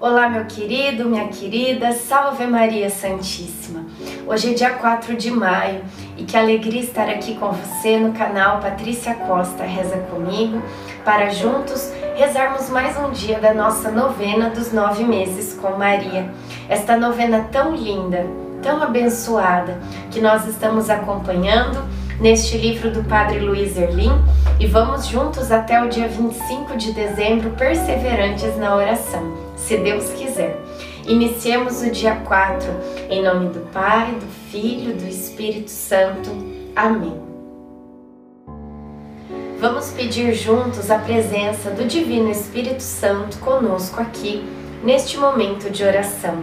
Olá, meu querido, minha querida, salve Maria Santíssima. Hoje é dia 4 de maio e que alegria estar aqui com você no canal Patrícia Costa Reza Comigo para juntos rezarmos mais um dia da nossa novena dos nove meses com Maria. Esta novena tão linda, tão abençoada que nós estamos acompanhando neste livro do Padre Luiz Erlim e vamos juntos até o dia 25 de dezembro, perseverantes na oração se Deus quiser. Iniciemos o dia 4, em nome do Pai, do Filho, do Espírito Santo. Amém. Vamos pedir juntos a presença do Divino Espírito Santo conosco aqui, neste momento de oração.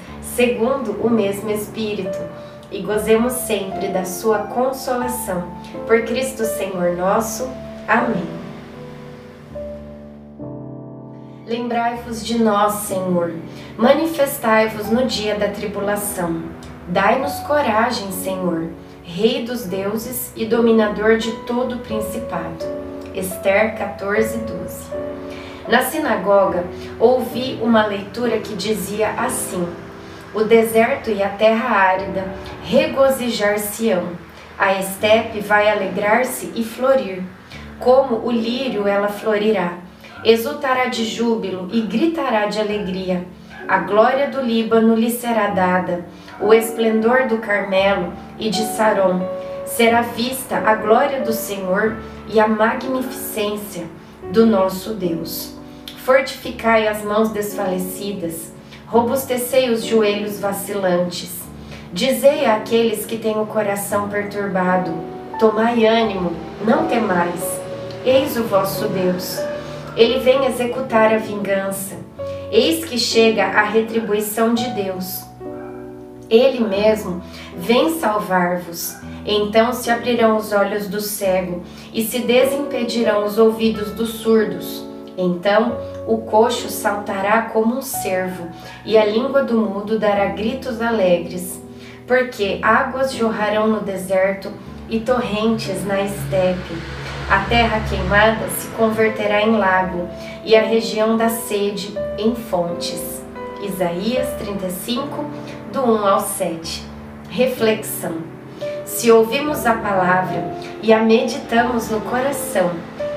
segundo o mesmo Espírito, e gozemos sempre da sua consolação. Por Cristo Senhor nosso. Amém. Lembrai-vos de nós, Senhor. Manifestai-vos no dia da tribulação. Dai-nos coragem, Senhor, Rei dos deuses e dominador de todo o principado. Esther 14, 12. Na sinagoga, ouvi uma leitura que dizia assim: O deserto e a terra árida regozijar-se-ão. A estepe vai alegrar-se e florir. Como o lírio ela florirá exultará de júbilo e gritará de alegria. A glória do Líbano lhe será dada, o esplendor do Carmelo e de Saron. Será vista a glória do Senhor e a magnificência do nosso Deus. Fortificai as mãos desfalecidas, robustecei os joelhos vacilantes. Dizei àqueles que têm o coração perturbado: Tomai ânimo, não temais. Eis o vosso Deus ele vem executar a vingança. Eis que chega a retribuição de Deus. Ele mesmo vem salvar-vos. Então se abrirão os olhos do cego e se desimpedirão os ouvidos dos surdos. Então o coxo saltará como um cervo e a língua do mudo dará gritos alegres. Porque águas jorrarão no deserto e torrentes na estepe. A terra queimada se converterá em lago e a região da sede em fontes. Isaías 35, do 1 ao 7. Reflexão. Se ouvimos a palavra e a meditamos no coração,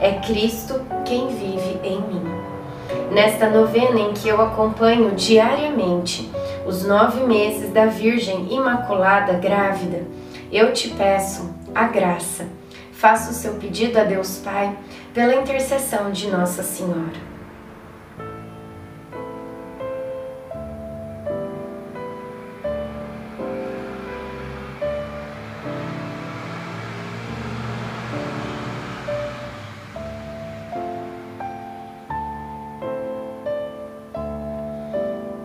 é Cristo quem vive em mim. Nesta novena em que eu acompanho diariamente os nove meses da Virgem Imaculada grávida, eu te peço a graça. Faça o seu pedido a Deus Pai pela intercessão de Nossa Senhora.